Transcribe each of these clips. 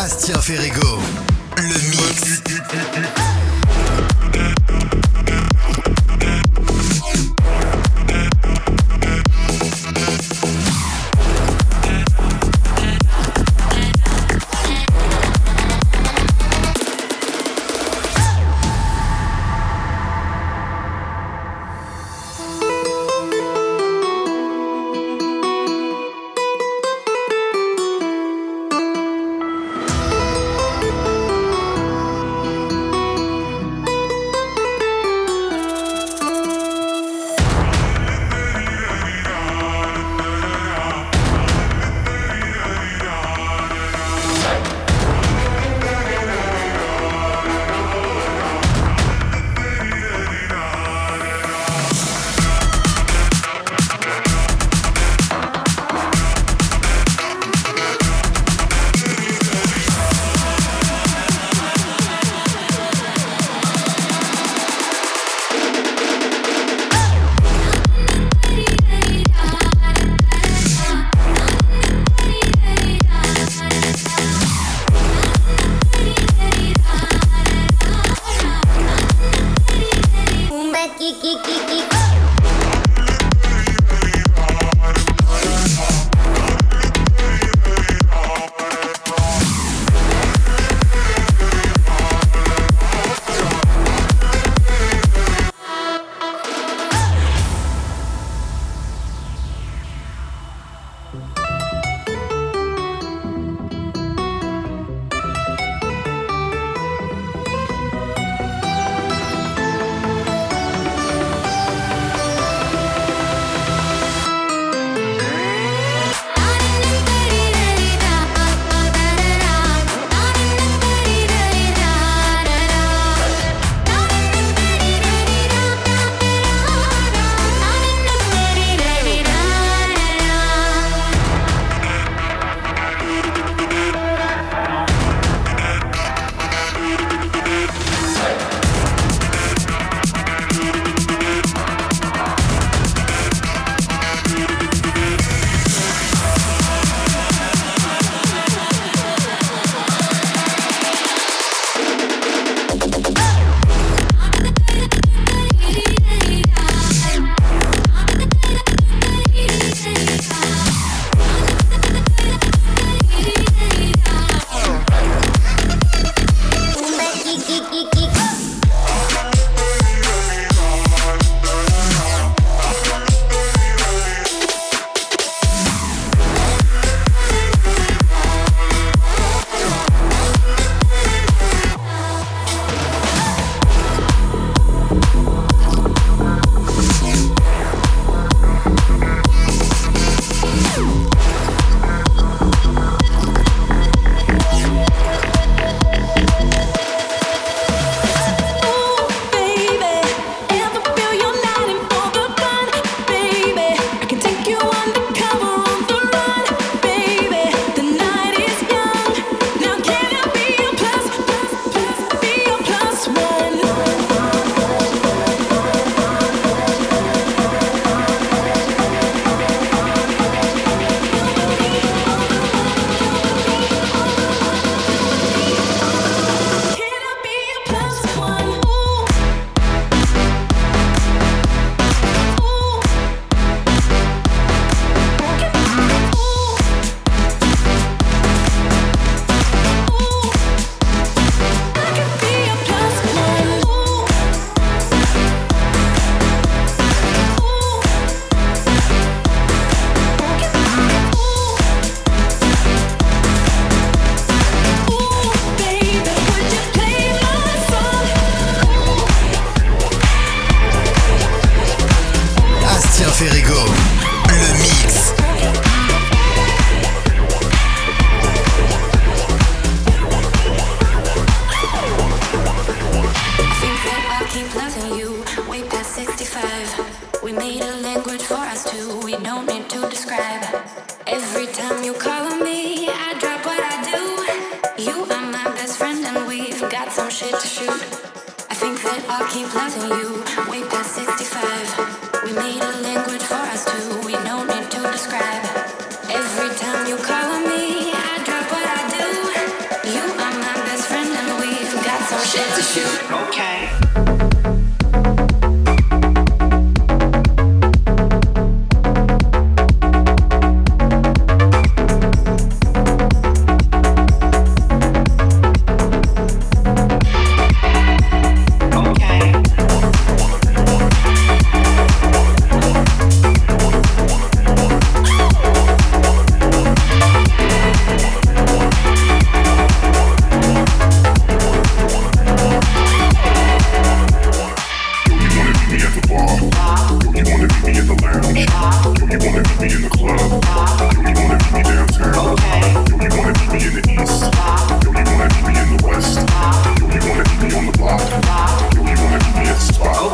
Astien Ferrego, le mix.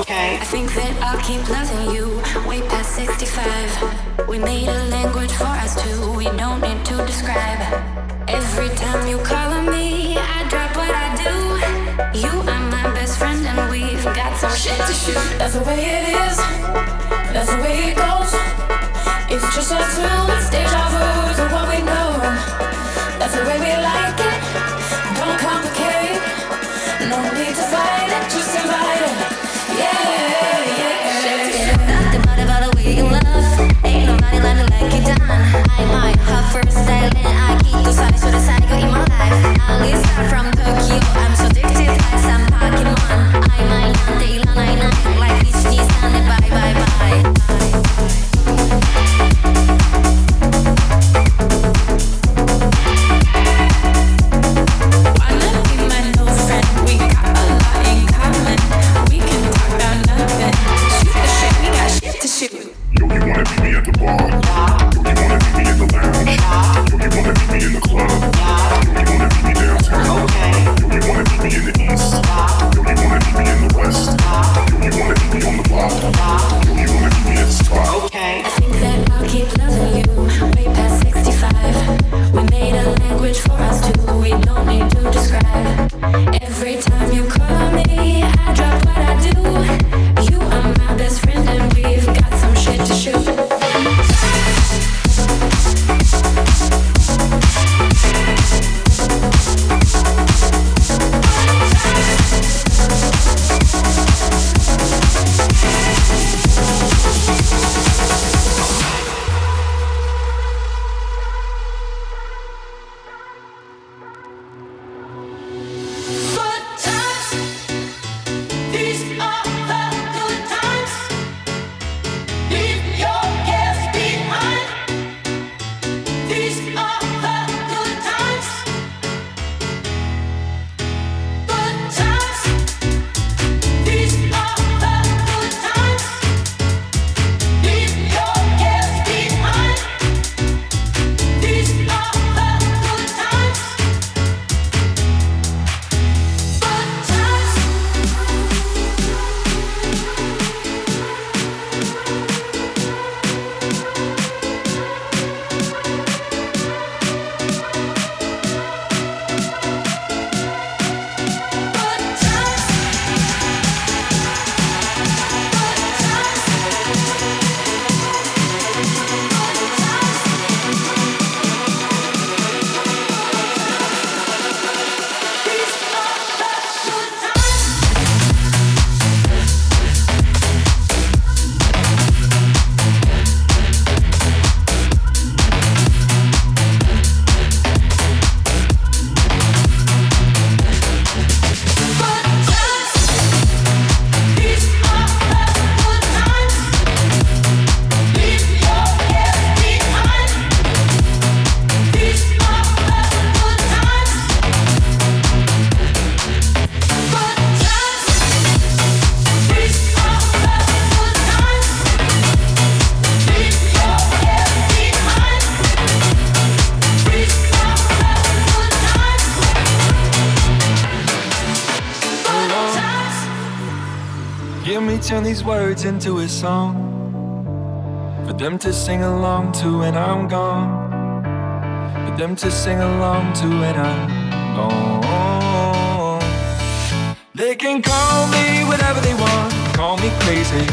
Okay. I think that I'll keep loving you way past 65. We made a language for us two. We don't need to describe. Every time you call. That's the way it is. That's the way it goes. It's just us two. It's Turn these words into a song for them to sing along to when I'm gone. For them to sing along to when I'm gone. They can call me whatever they want, call me crazy.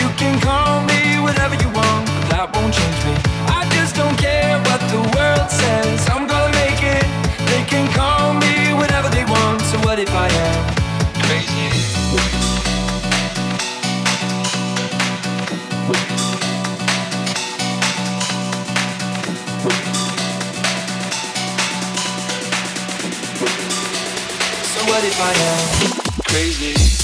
You can call me whatever you want, but that won't change me. I just don't care what the world says. I'm gonna make it. They can call me whatever they want, so what if I am crazy? What if I am crazy?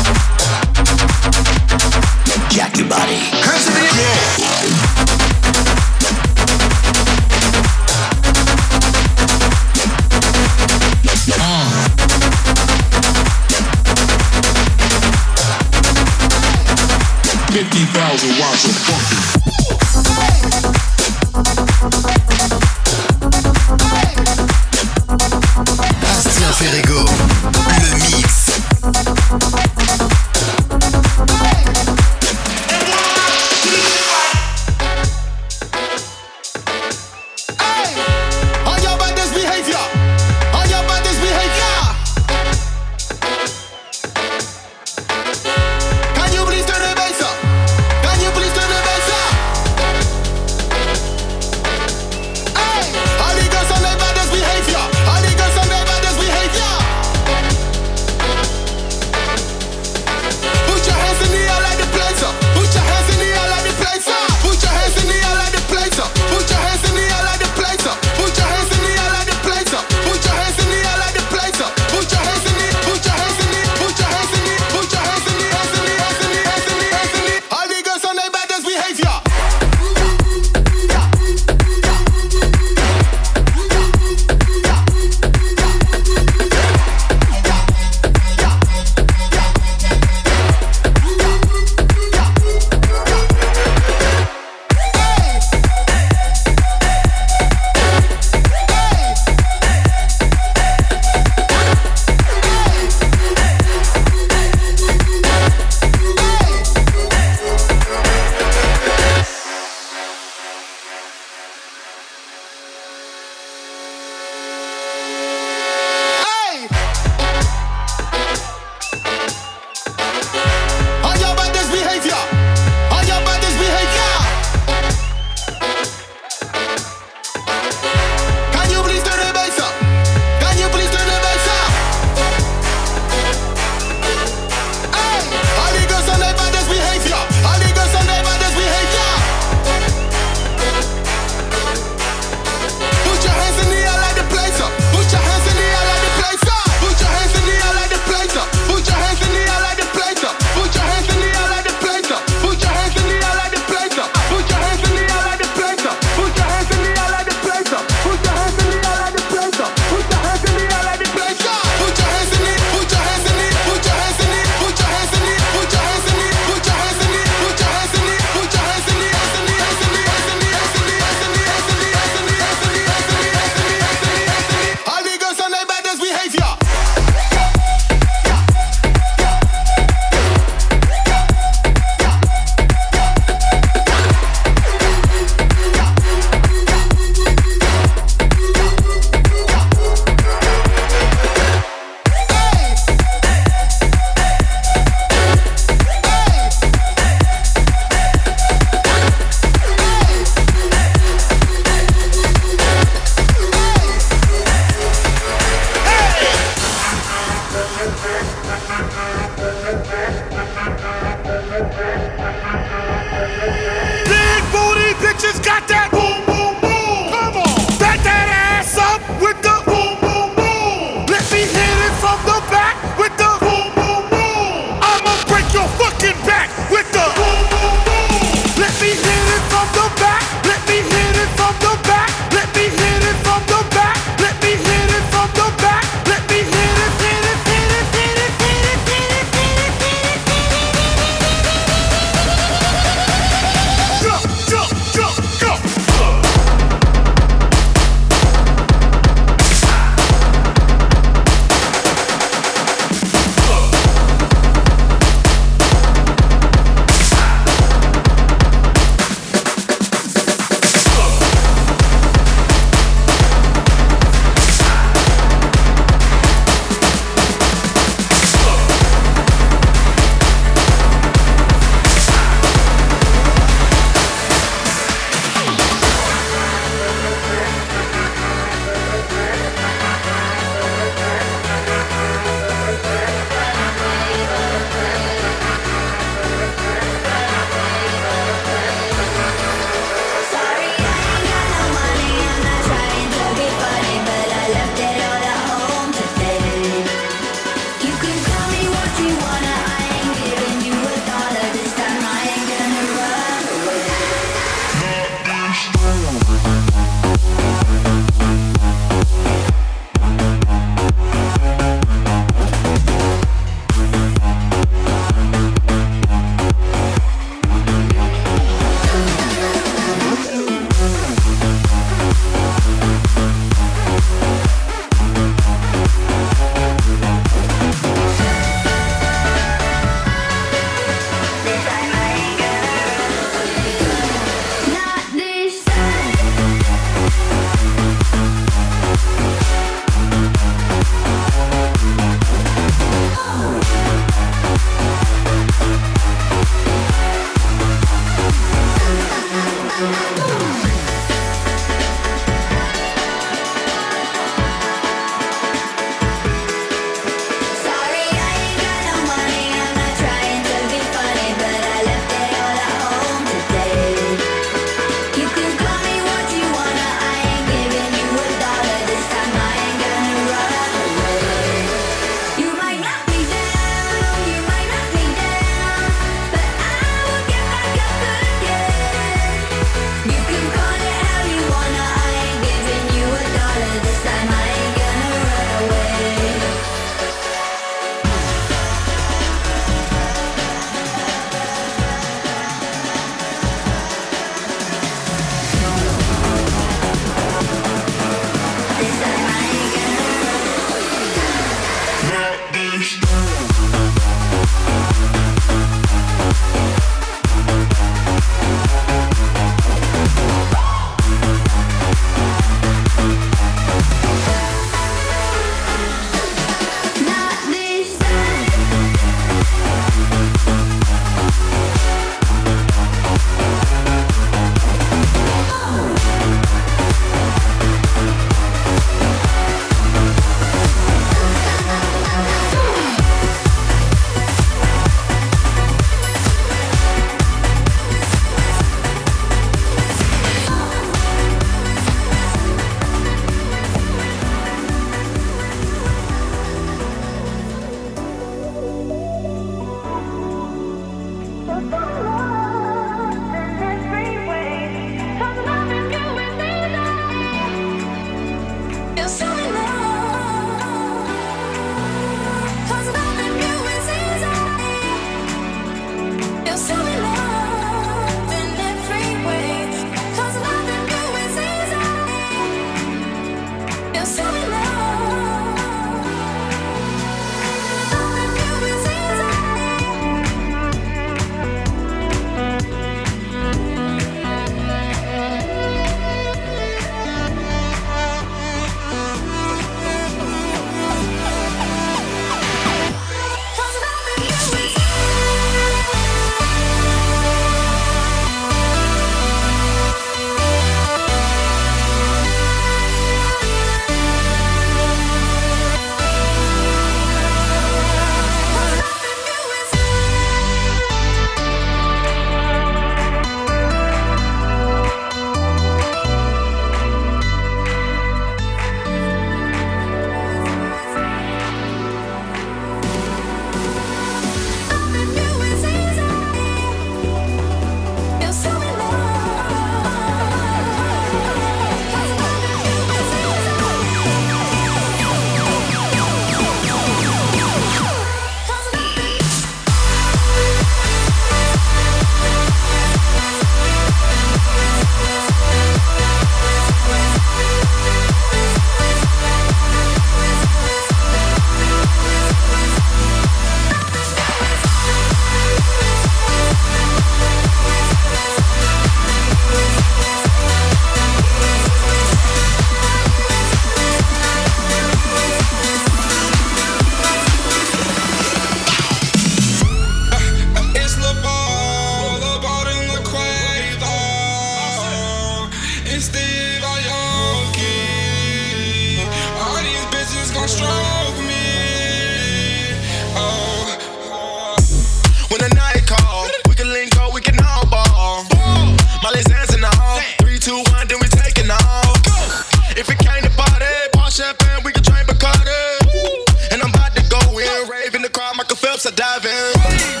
clips are diving.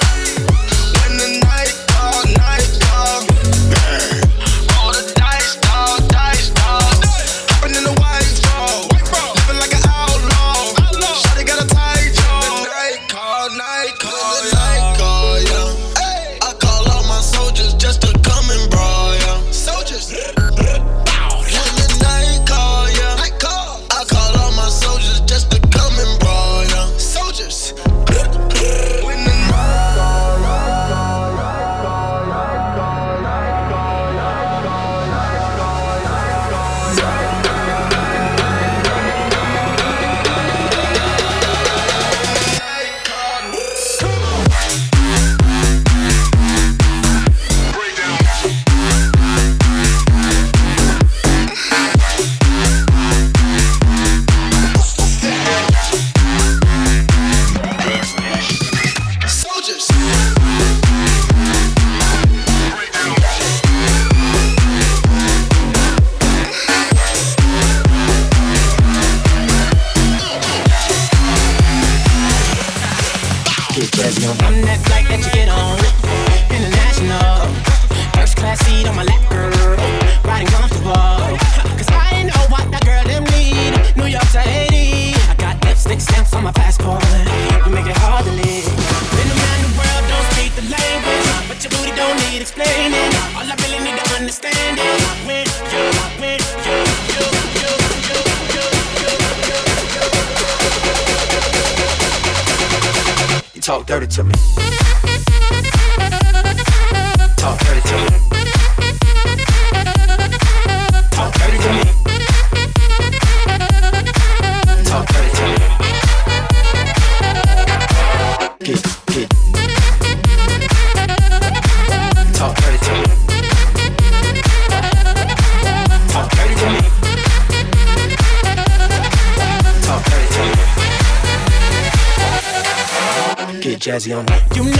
Know the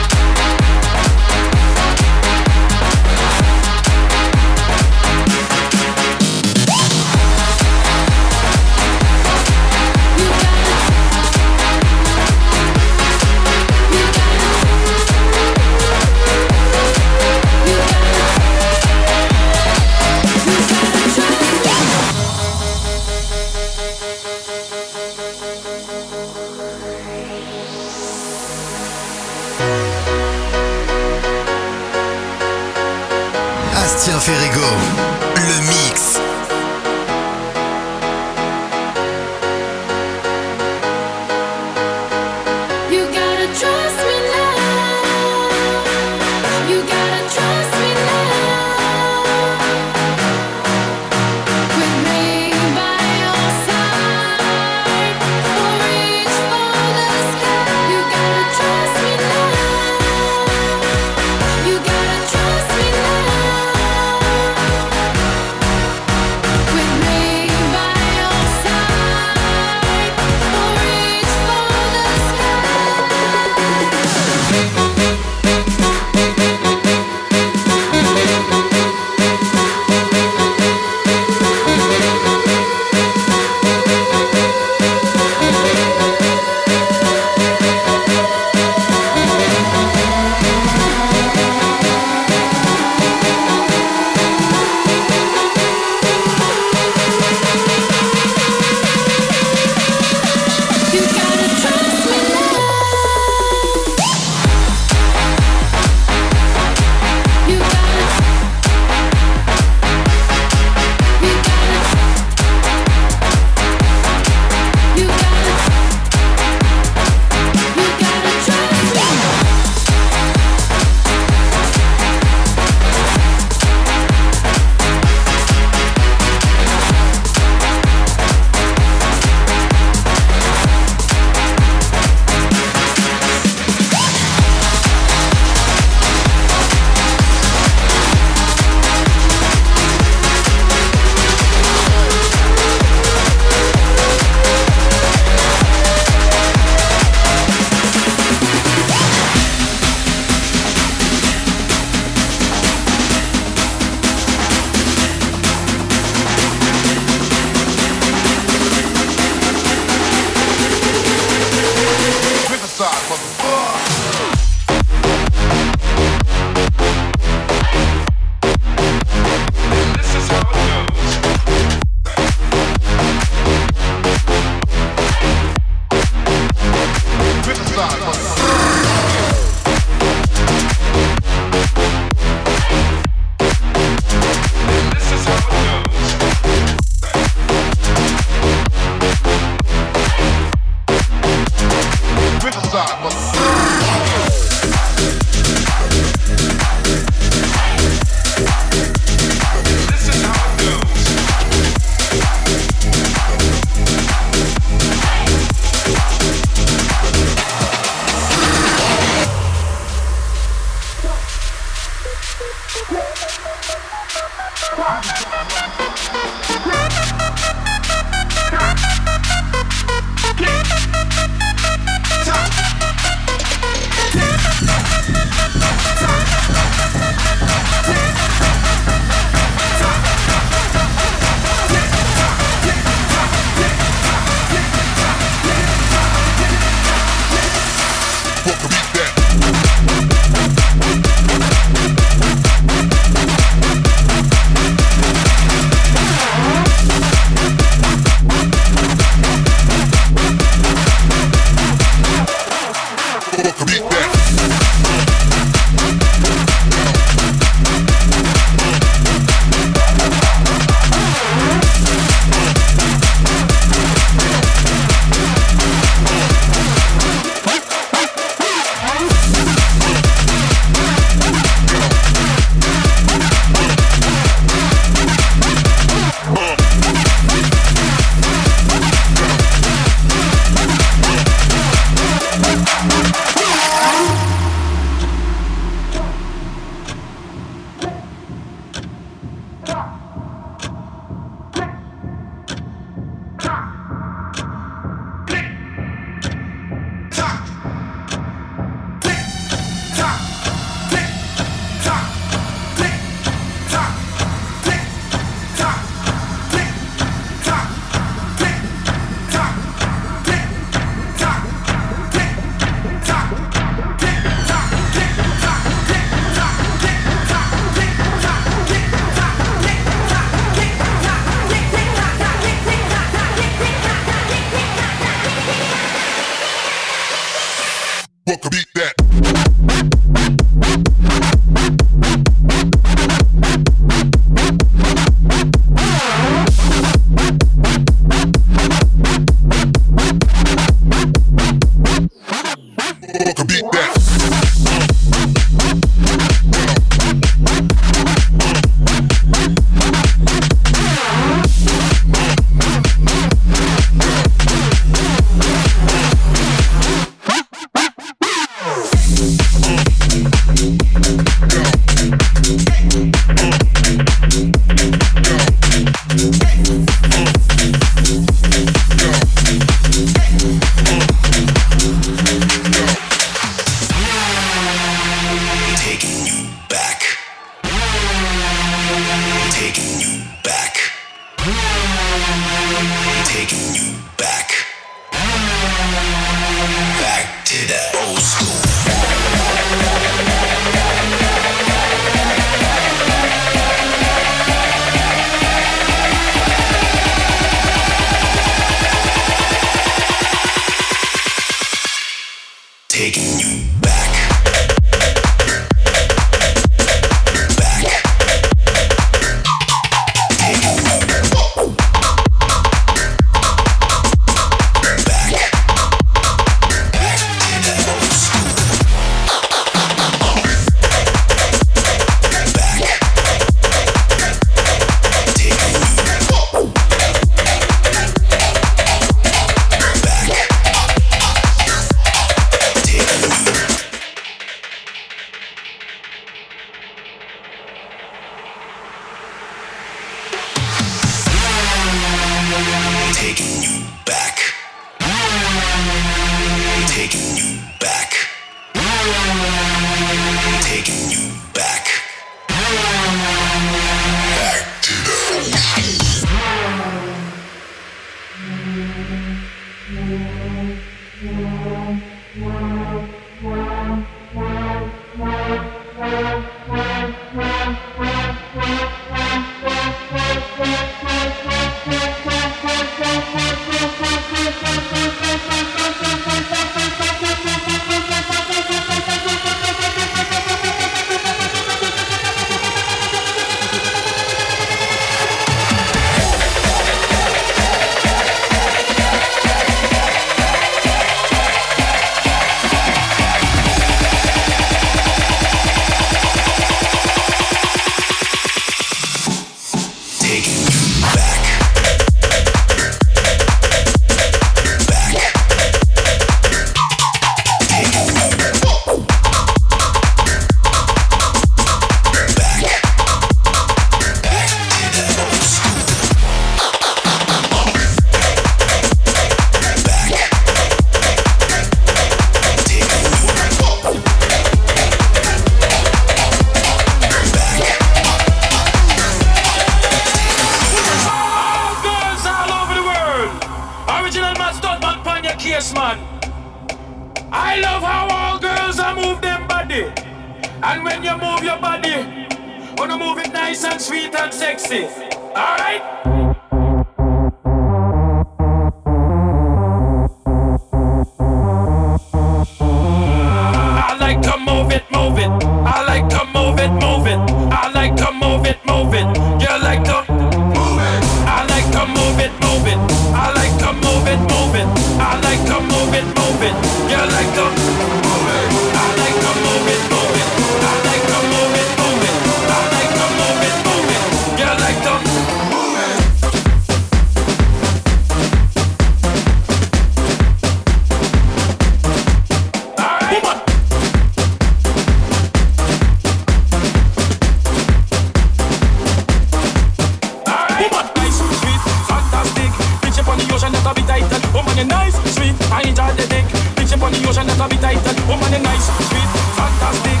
Woman, you nice, sweet, fantastic.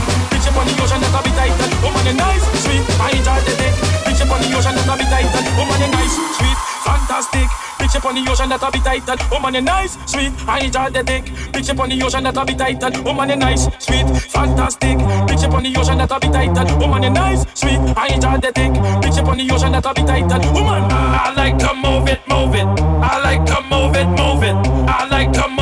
Up on the ocean, Yosha and the Tabithan. Oh man, nice, sweet, I enjoy the dick. Picture on the ocean that'll be tightened. Woman, you nice, sweet, fantastic. Picture on the ocean that'll be tightened. Woman, you nice, sweet, I enjoy the dick. Picture on the ocean that'll be tightened. Woman, I like to move it, move it. I like to move it, move it. I like to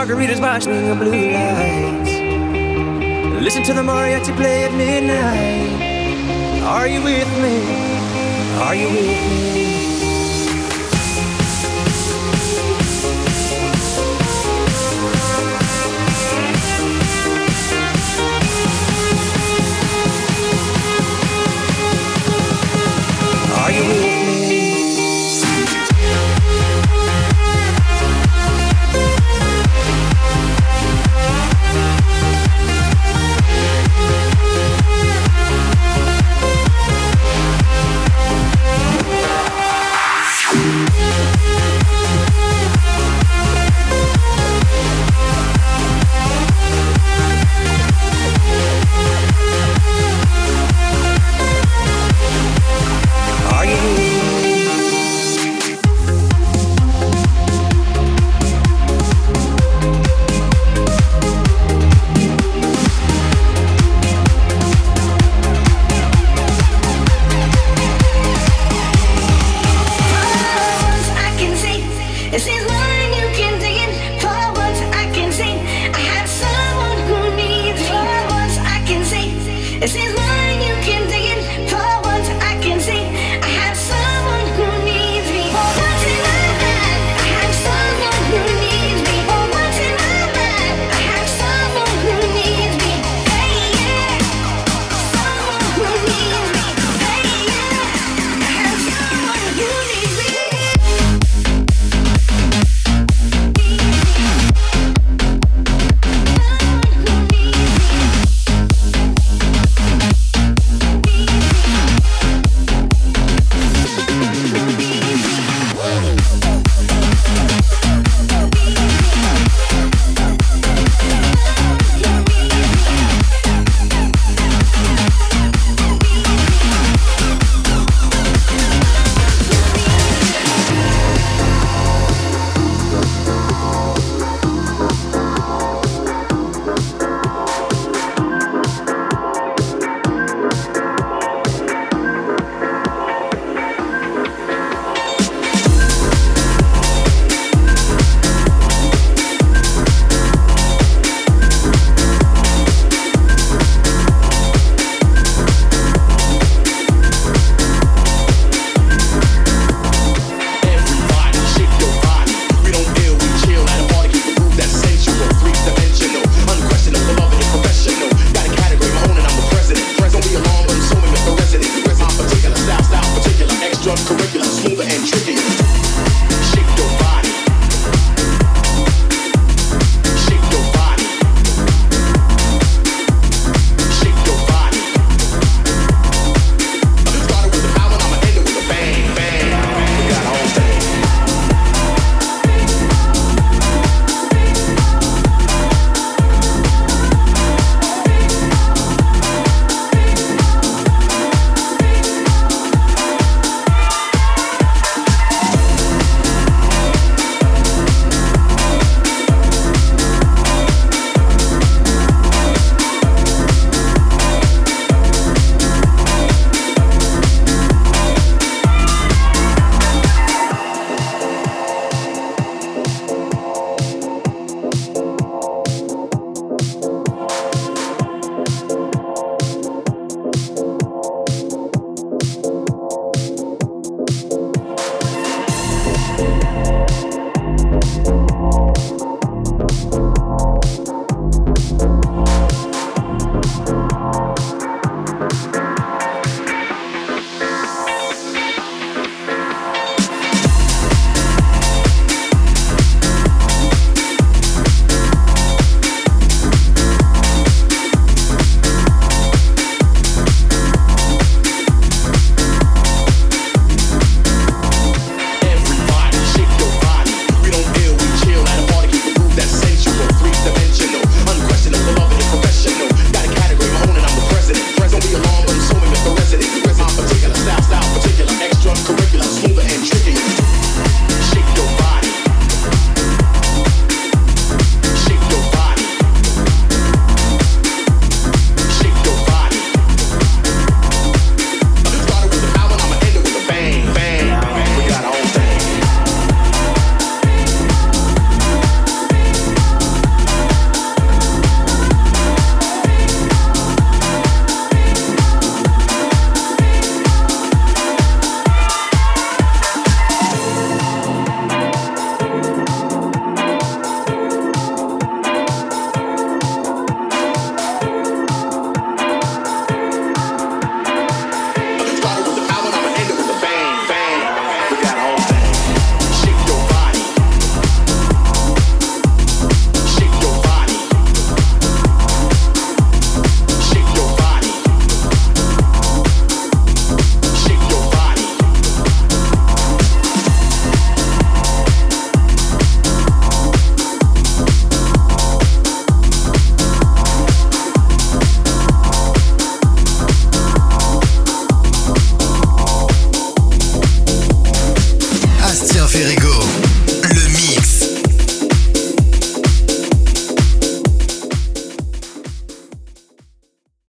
margaritas watching the blue lights. Listen to the mariachi play at midnight. Are you with me? Are you with me?